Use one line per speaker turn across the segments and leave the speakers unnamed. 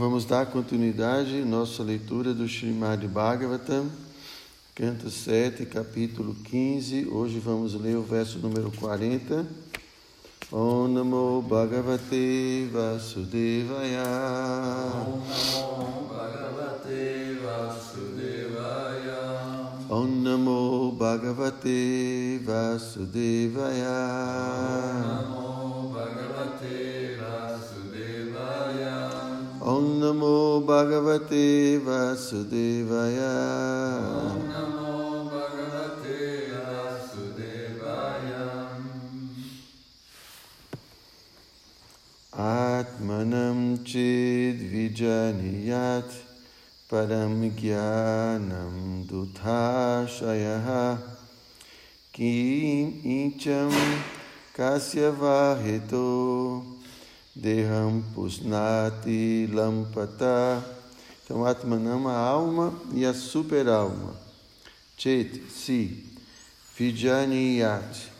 vamos dar continuidade à nossa leitura do Srimad Bhagavatam, canto 7, capítulo 15. Hoje vamos ler o verso número 40. Om Namo Bhagavate Vasudevaya.
Om Namo Bhagavate Vasudevaya.
Om Namo Bhagavate Vasudevaya.
Namo Bhagavate Vasudevaya.
Om Namo Bhagavate Vasudevaya.
Om Namo Bhagavate Vasudevaya.
Atmanam chid vijaniyat param jnanam duthashayaha kim incham kasyavaheto deham pusnati lampata. Então, Atmanam, a alma e a super-alma. Chet, si, vijaniyat,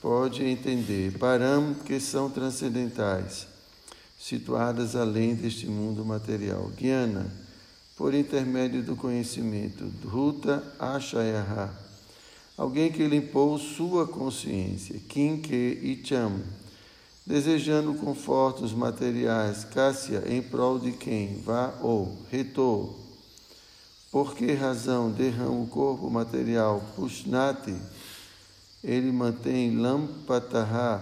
pode entender. Param, que são transcendentais, situadas além deste mundo material. Jnana, por intermédio do conhecimento. Dhruta Ashayaha, alguém que limpou sua consciência. Kinke Icham, desejando confortos materiais. Kássia, em prol de quem? Vá ou retor. Por que razão derrama o corpo material? Pushnati, ele mantém Lampataha,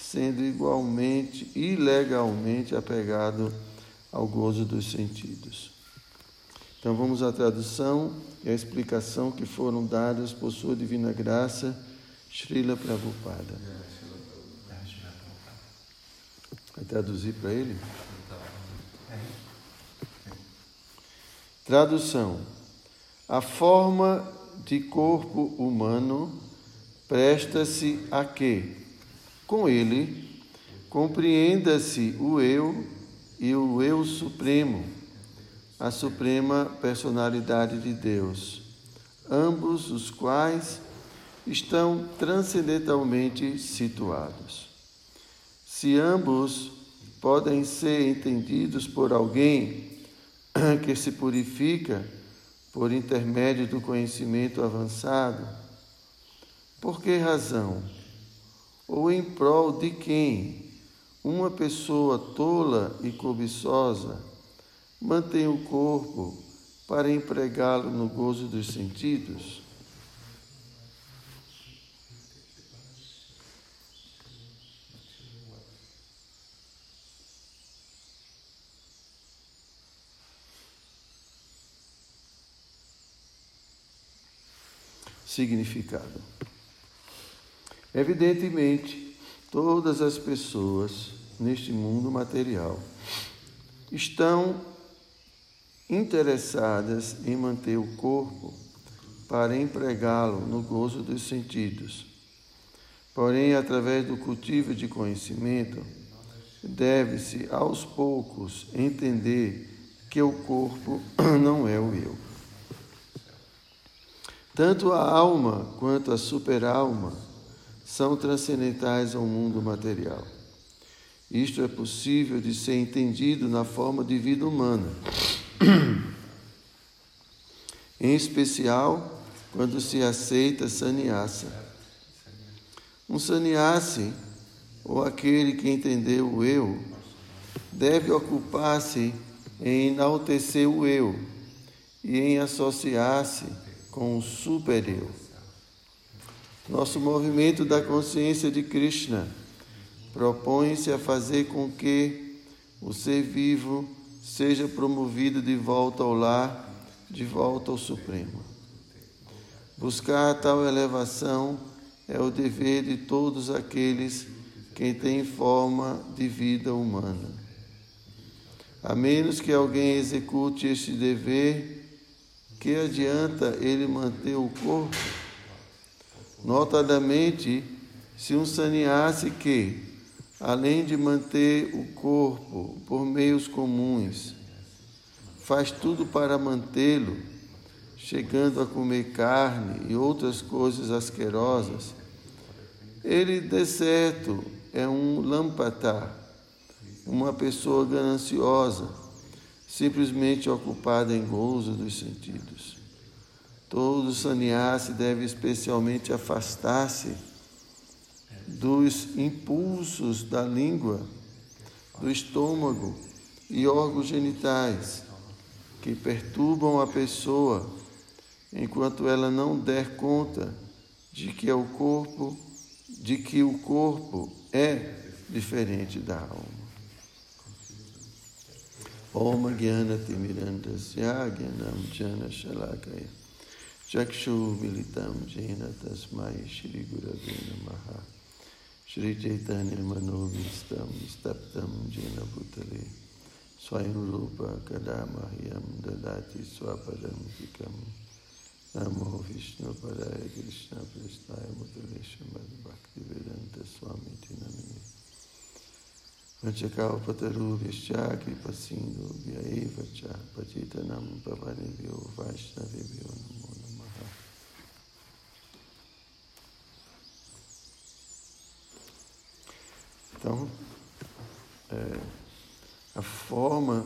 sendo igualmente, ilegalmente apegado ao gozo dos sentidos. Então vamos à tradução e à explicação que foram dadas por sua divina graça, Srila Prabhupada. Vai traduzir para ele? Tradução: A forma de corpo humano presta-se a que, com ele, compreenda-se o eu e o eu supremo, a suprema personalidade de Deus, ambos os quais estão transcendentalmente situados. Se ambos podem ser entendidos por alguém que se purifica por intermédio do conhecimento avançado, por que razão? Ou em prol de quem uma pessoa tola e cobiçosa mantém o corpo para empregá-lo no gozo dos sentidos? Significado. Evidentemente, todas as pessoas neste mundo material estão interessadas em manter o corpo para empregá-lo no gozo dos sentidos. Porém, através do cultivo de conhecimento, deve-se aos poucos entender que o corpo não é o eu. Tanto a alma quanto a superalma são transcendentais ao mundo material. Isto é possível de ser entendido na forma de vida humana. em especial quando se aceita sannyasa. Um sannyasi, ou aquele que entendeu o eu, deve ocupar-se em enaltecer o eu e em associar-se com o super-eu. Nosso movimento da consciência de Krishna propõe-se a fazer com que o ser vivo seja promovido de volta ao lar, de volta ao Supremo. Buscar tal elevação é o dever de todos aqueles que têm forma de vida humana. A menos que alguém execute este dever, que adianta ele manter o corpo? Notadamente, se um sannyasi que, além de manter o corpo por meios comuns, faz tudo para mantê-lo, chegando a comer carne e outras coisas asquerosas, ele, de certo, é um lampatá, uma pessoa gananciosa, simplesmente ocupada em gozo dos sentidos. Todo sannyasi deve especialmente afastar-se dos impulsos da língua, do estômago e órgãos genitais que perturbam a pessoa enquanto ela não der conta de que é o corpo, de que o corpo é diferente da alma. ओमज्ञानतिमिरण्डस्य ज्ञानं जन शलाकय चक्षुमिलितं येन तस्मै श्रीगुरवे नमः श्रीचैतन्यमनोविस्तं स्तब्धं येन भूतले स्वयं रूप कदा मह्यं ददाति स्वपदं पिकं नमो विष्णुपदाय कृष्णकृष्णाय मुतुलेश मद्भक्तिवेदन्तस्वामिति Tinamini Vanchakalpataru Vishya Kripa Sindhu Vyaiva Cha Patitanam Pavanebhyo Vaishnavebhyo Namo Namaha Então, é, a forma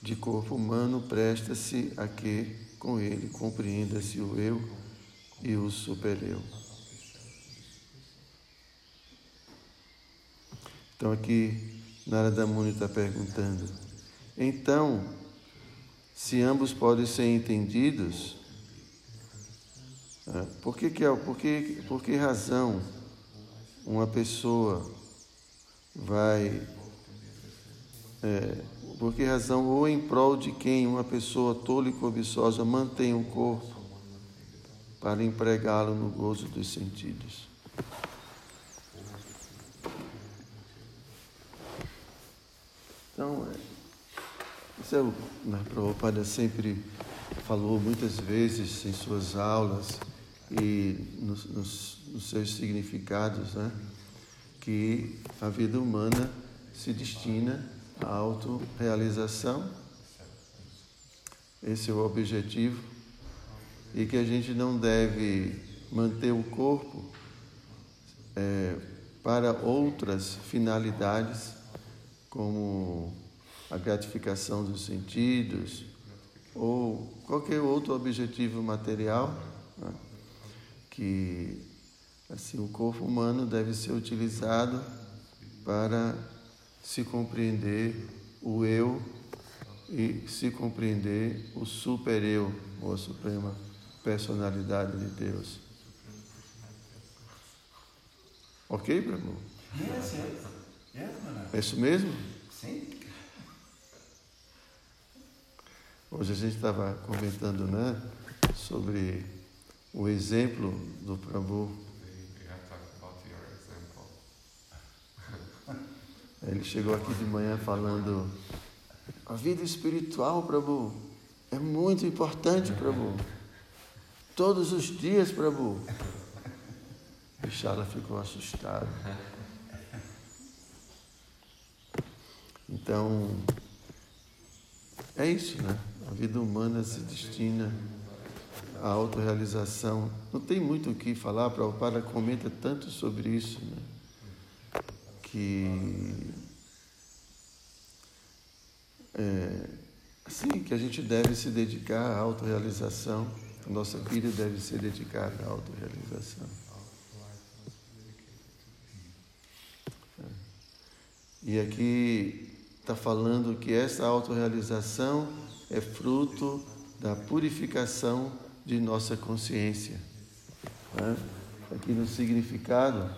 de corpo humano presta-se a que com ele compreenda-se o eu e o supereu. Então aqui Narada Muni está perguntando, então, se ambos podem ser entendidos, é, por que, que, é, por que, por que razão uma pessoa vai é, por que razão ou em prol de quem uma pessoa tola e cobiçosa mantém o corpo para empregá-lo no gozo dos sentidos? Então, é, isso é o né, Prabhupada sempre falou muitas vezes em suas aulas e nos, nos, nos seus significados, né, que a vida humana se destina à autorrealização. Esse é o objetivo. E que a gente não deve manter o corpo é, para outras finalidades, como a gratificação dos sentidos ou qualquer outro objetivo material, né? que assim o corpo humano deve ser utilizado para se compreender o eu e se compreender o super-eu, ou a suprema personalidade de Deus. Ok, Prabhu?
Yes, yes. Yes,
É isso mesmo?
Sim.
Hoje a gente estava comentando né, sobre o exemplo do Prabhu. Ele chegou aqui de manhã falando: a vida espiritual, Prabhu, é muito importante, Prabhu. Todos os dias, Prabhu. E Shala ficou assustado. Então, é isso, né? A vida humana se destina à autorrealização. Não tem muito o que falar, Prabhupada comenta tanto sobre isso, né? que é, assim que a gente deve se dedicar à autorrealização, nossa vida deve ser dedicada à autorrealização. É. E aqui está falando que essa autorrealização é fruto da purificação de nossa consciência. Né? Aqui no significado,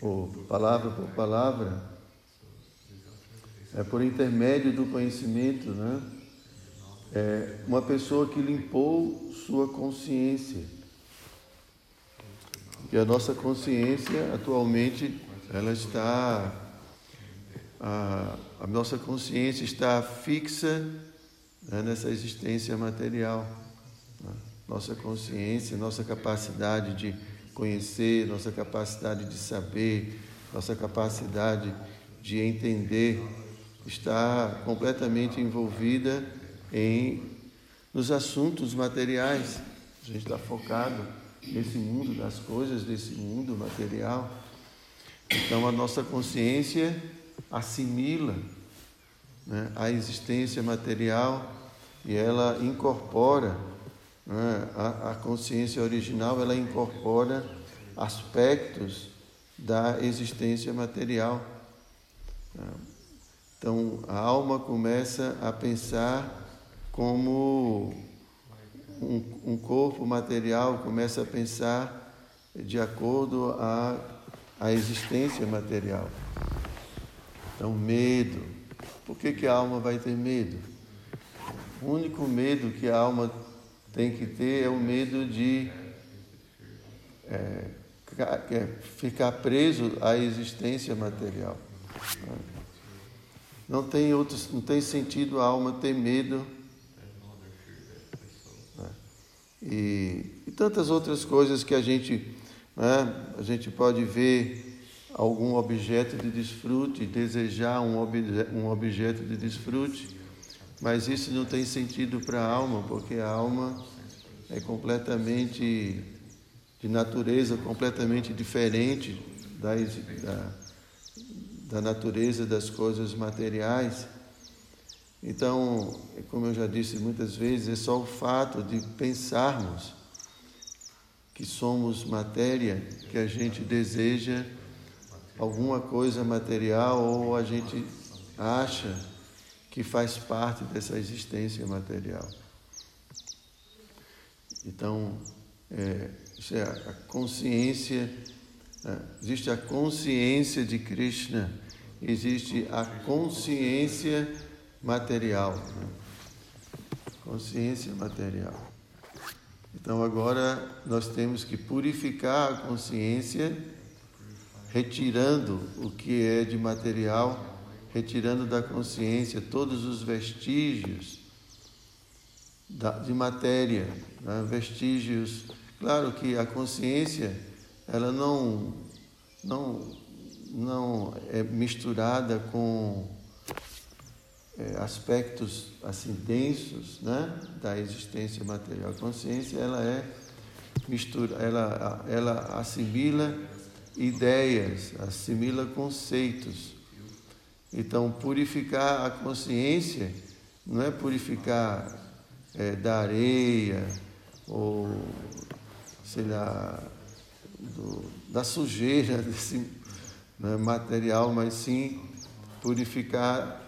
ou palavra por palavra, é por intermédio do conhecimento, né? É uma pessoa que limpou sua consciência. E a nossa consciência atualmente ela está a, nossa consciência está fixa né, nessa existência material. Né? Nossa consciência, nossa capacidade de conhecer, nossa capacidade de saber, nossa capacidade de entender está completamente envolvida em nos assuntos materiais. A gente está focado nesse mundo das coisas, desse mundo material. Então a nossa consciência assimila né, a existência material e ela incorpora né, a, a consciência original, ela incorpora aspectos da existência material. Então a alma começa a pensar como um, um corpo material começa a pensar de acordo a a existência material. Então, medo. Por que, que a alma vai ter medo? O único medo que a alma tem que ter é o medo de é, é ficar preso à existência material. Não tem, outros, não tem sentido a alma ter medo. E, e tantas outras coisas que a gente né? A gente pode ver algum objeto de desfrute, desejar um, obje um objeto de desfrute, mas isso não tem sentido para a alma, porque a alma é completamente de natureza completamente diferente da, da, da natureza das coisas materiais. Então, como eu já disse muitas vezes, é só o fato de pensarmos que somos matéria, que a gente deseja alguma coisa material ou a gente acha que faz parte dessa existência material. Então, é, isso é a consciência, é, existe a consciência de Krishna, existe a consciência material. Né? Consciência material. Então agora nós temos que purificar a consciência, retirando o que é de material, retirando da consciência todos os vestígios de matéria, né? vestígios. Claro que a consciência ela não não não é misturada com é, aspectos assim densos né, da existência material. A consciência ela é mistura, ela, ela assimila ideias, assimila conceitos. Então, purificar a consciência não é purificar é, da areia ou, sei lá, do, da sujeira desse né, material, mas sim purificar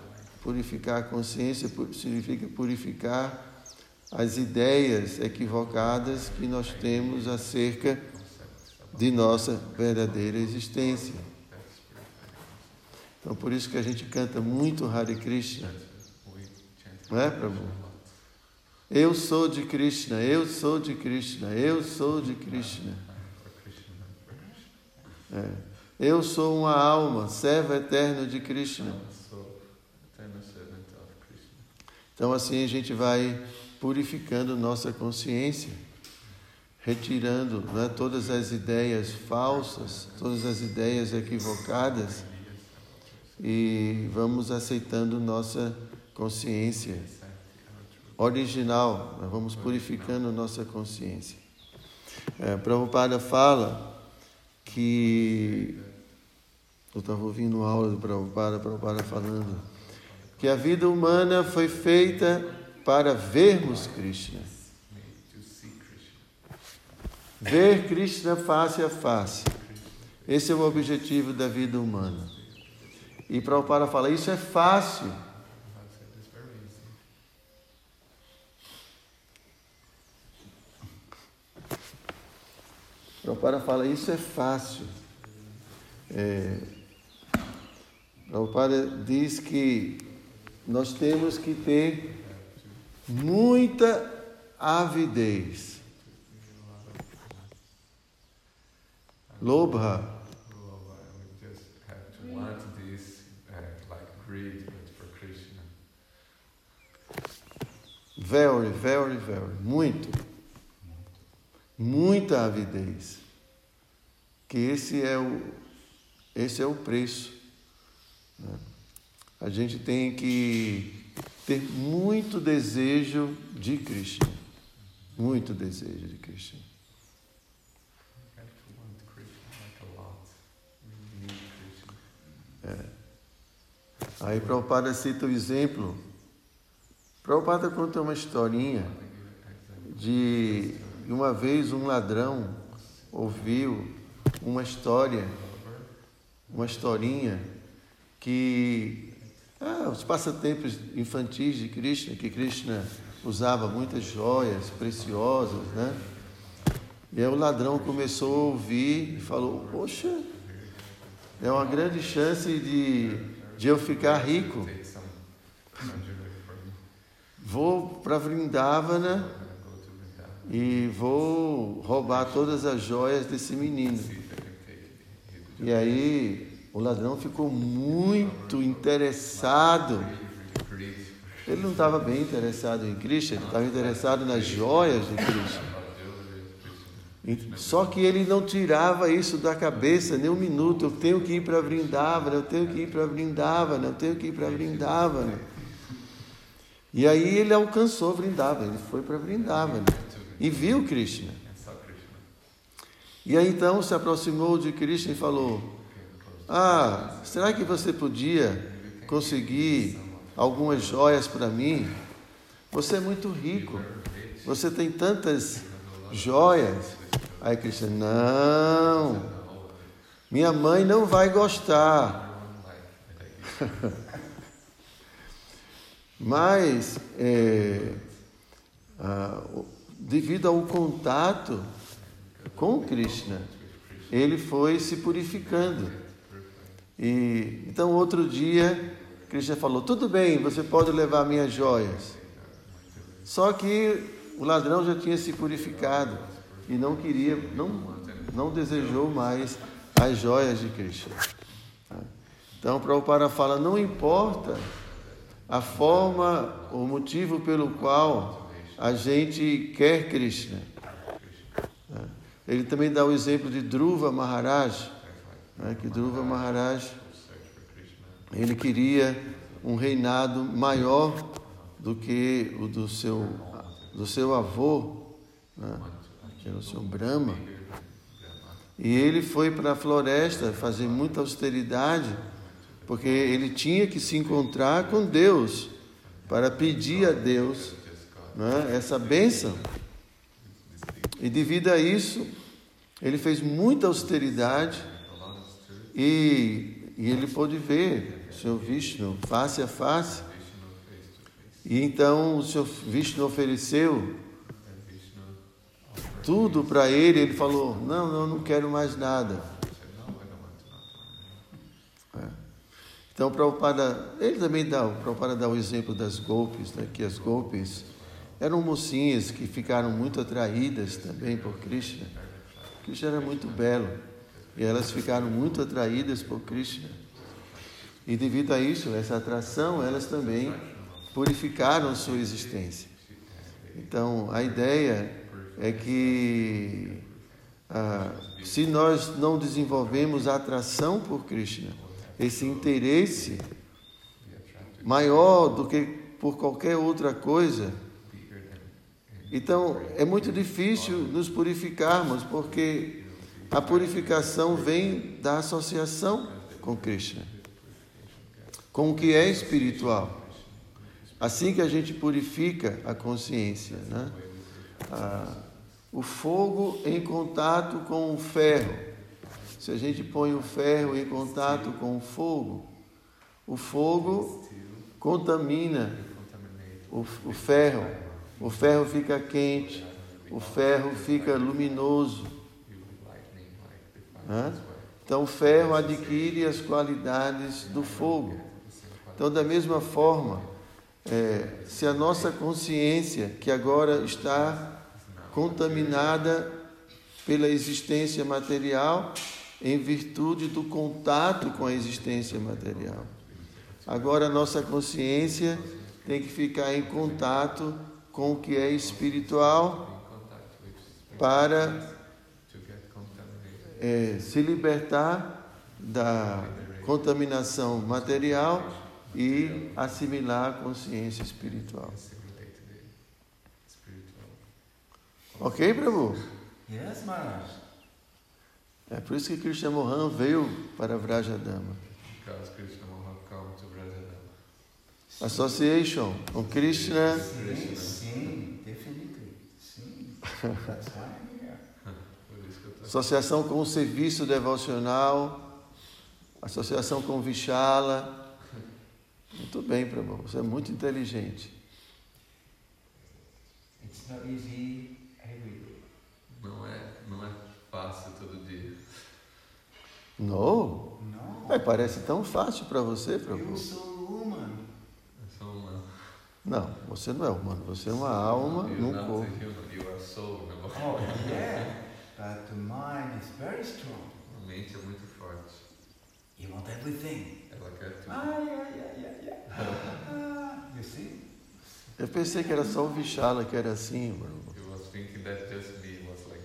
Purificar a consciência significa purificar as ideias equivocadas que nós temos acerca de nossa verdadeira existência. Então, por isso que a gente canta muito Hare Krishna. Não é, Prabhu? Eu sou de Krishna, eu sou de Krishna, eu sou de Krishna. É. Eu sou uma alma, servo eterno de Krishna. Então, assim, a gente vai purificando nossa consciência, retirando né, todas as ideias falsas, todas as ideias equivocadas e vamos aceitando nossa consciência original, nós vamos purificando nossa consciência. É, Prabhupada fala que. Eu estava ouvindo aula do Prabhupada, Prabhupada falando que a vida humana foi feita para vermos Krishna. Ver Krishna face a face. Esse é o objetivo da vida humana. E Prabhupada fala, isso é fácil. Prabhupada fala, isso é fácil. É, Prabhupada diz que nós temos que ter muita avidez. Lobha. Very, very, very. Muito. Muita avidez. Que esse é o, esse é o preço. Né? a gente tem que ter muito desejo de Krishna. Muito desejo de Krishna. Aí Prabhupada cita o exemplo. Prabhupada conta uma historinha de uma vez um ladrão ouviu uma história, uma historinha que ah, os passatempos infantis de Krishna, que Krishna usava muitas joias preciosas, né? E aí o ladrão começou a ouvir e falou: Poxa, é uma grande chance de, de eu ficar rico. Vou para Vrindavana e vou roubar todas as joias desse menino. E aí o ladrão ficou muito interessado. Ele não estava bem interessado em Krishna, ele estava interessado nas joias de Krishna.
about jewelry of Krishna.
E- Só que ele não tirava isso da cabeça nem um minuto. Eu tenho que ir para Vrindavana, eu tenho que ir para Vrindavana, eu tenho que ir para Vrindavana. E aí ele alcançou Vrindavana, ele foi para Vrindavana e viu Krishna. E aí então se aproximou de Krishna e falou: Ah, será que você podia conseguir algumas joias para mim? Você é muito rico, você tem tantas joias. Aí Krishna: Não, minha mãe não vai gostar. Mas, é, ah, devido ao contato com Krishna, ele foi se purificando. E então outro dia Krishna falou: "Tudo bem, você pode levar minhas joias". Só que o ladrão já tinha se purificado e não queria, não não desejou mais as joias de Krishna. Então Prabhupada fala: não importa a forma, o motivo pelo qual a gente quer Krishna. Ele também dá o exemplo de Dhruva Maharaj, né, que Dhruva Maharaj ele queria um reinado maior do que o do seu, do seu avô, né, que era o seu Brahma. E ele foi para a floresta fazer muita austeridade, porque ele tinha que se encontrar com Deus para pedir a Deus né, essa bênção. E devido a isso, ele fez muita austeridade e, e ele pôde ver o Senhor Vishnu face a face. E então o Senhor Vishnu ofereceu tudo para ele. Ele falou: Não, não, não quero mais nada. É. Então, Prabhupada, ele também dá, o Prabhupada dá o exemplo das golpes, né, que as golpes eram mocinhas que ficaram muito atraídas também por Krishna. Krishna era muito belo e elas ficaram muito atraídas por Krishna. E devido a isso, essa atração, elas também purificaram sua existência. Então, a ideia é que ah, se nós não desenvolvemos a atração por Krishna, esse interesse maior do que por qualquer outra coisa, então é muito difícil nos purificarmos, porque a purificação vem da associação com Krishna, com o que é espiritual. Assim que a gente purifica a consciência, né? Ah, o fogo em contato com o ferro. Se a gente põe o ferro em contato com o fogo, o fogo contamina o, o ferro. O ferro fica quente, o ferro fica luminoso. né? Então, o ferro adquire as qualidades do fogo. Então, da mesma forma, é, se a nossa consciência, que agora está contaminada pela existência material, em virtude do contato com a existência material. Agora nossa consciência tem que ficar em contato com o que é espiritual para é, se libertar da contaminação material e assimilar a consciência espiritual. Ok, Prabhu?
Yes, Maharaj.
É por isso que Krishna Mohan veio para Vrajadama.
Because Krishna have come to Vrajadama.
Association com Krishna.
Sim, sim, definitely. Sim. That's why
Associação com o serviço devocional. Associação com Vishala. Muito bem, Prabhu. Você é muito inteligente.
It's not easy every day.
Não é, não é fácil todo dia.
Não.
No.
É, parece tão fácil para você, Prabhu.
so woman.
É só uma.
Não, você não é humano. Você é uma alma
You're
num
not
corpo.
a human, you are soul. Né?
Oh, yeah. But the mind is very strong.
A mente é muito forte.
You want everything.
Ela quer tudo.
Ah, yeah, yeah, yeah, yeah. Ah, you see?
Eu pensei que era só o Vishala que era assim, Prabhu.
You was thinking that just me was like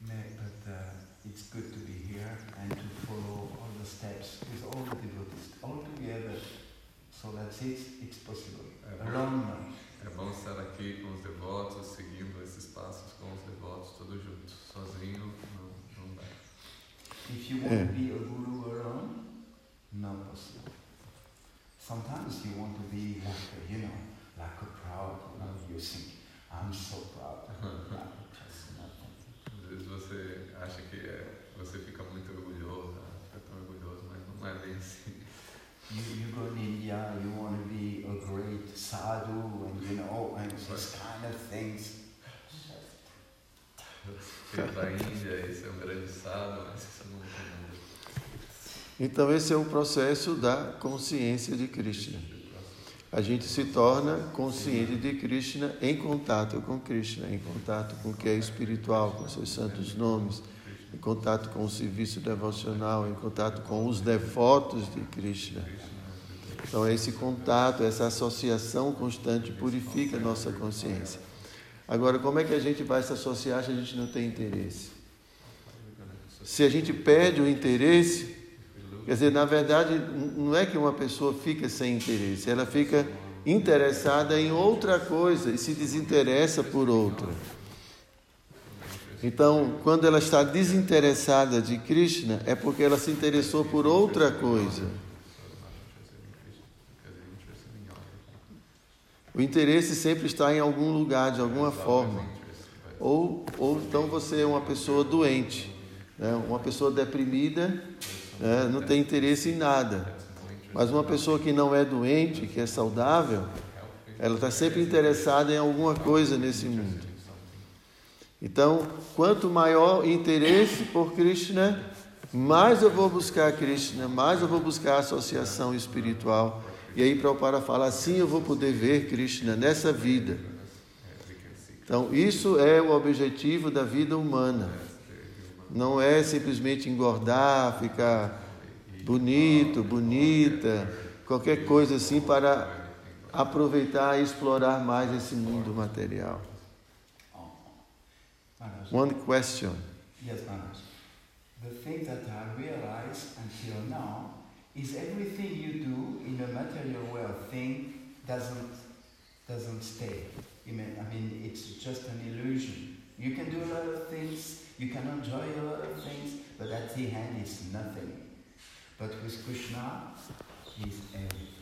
No, but uh, it's good to be here and to follow all the steps with all the devotees all together. So that's it. It's possible.
É,
Alone, no.
é bom estar aqui com os devotos, seguindo esses passos com os devotos, todos juntos. Sozinho não, não dá.
If you want
Yeah.
to be a guru alone, not possible. Sometimes you want to be like a, you know, like a proud. You, know, you think, I'm so proud. No, just nothing.
Às vezes você acha que é, você fica muito orgulhoso, ah, fica tão orgulhoso, mas não é bem assim.
You, you India, you want to be a great sadhu, and you know, and these kind of things.
Nada.
Então esse é o processo da consciência de Krishna. A gente se torna consciente de Krishna em contato com Krishna, em contato com o que é espiritual, com seus santos nomes, em contato com o serviço devocional, em contato com os devotos de Krishna. Então esse contato, essa associação constante purifica a nossa consciência. Agora, como é que a gente vai se associar se a gente não tem interesse? Se a gente perde o interesse, Quer dizer, na verdade, não é que uma pessoa fica sem interesse, ela fica interessada em outra coisa e se desinteressa por outra. Então, quando ela está desinteressada de Krishna, é porque ela se interessou por outra coisa. O interesse sempre está em algum lugar, de alguma forma. Ou, ou então você é uma pessoa doente, né? uma pessoa deprimida, né? não tem interesse em nada. Mas uma pessoa que não é doente, que é saudável, ela está sempre interessada em alguma coisa nesse mundo. Então, quanto maior interesse por Krishna, mais eu vou buscar Krishna, mais eu vou buscar a associação espiritual. E aí Prabhupada fala, assim eu vou poder ver Krishna nessa vida. Então, isso é o objetivo da vida humana. Não é simplesmente engordar, ficar bonito, bonita, qualquer coisa assim para aproveitar e explorar mais esse mundo material. One question.
Yes, Maharaj. The thing that I realized until now is everything you do in a material world thing doesn't doesn't stay. I mean, it's just an illusion. You can do a lot of things, you can enjoy a lot of things, but at the end, it's nothing. But with Krishna, he's everything.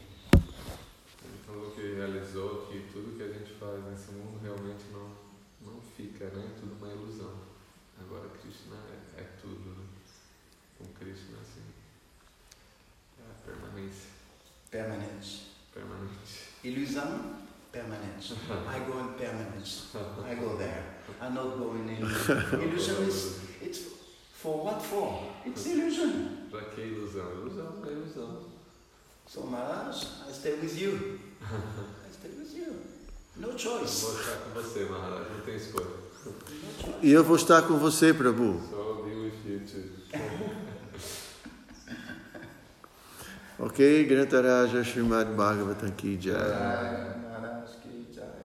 Illusion, permanence. I go in permanence. I go there. I'm not going in illusion. Illusion is, it's for what for? It's illusion.
Pra que ilusão? Ilusão é ilusão.
So Maharaj, I stay with you. I stay with you. No
Eu
choice.
vou estar com você, Maharaj, não tem escolha.
E eu vou estar com você, Prabhu.
So I'll be with you too.
Ok? Grantaraja Srimad Bhagavatam Ki Jai.
Uh,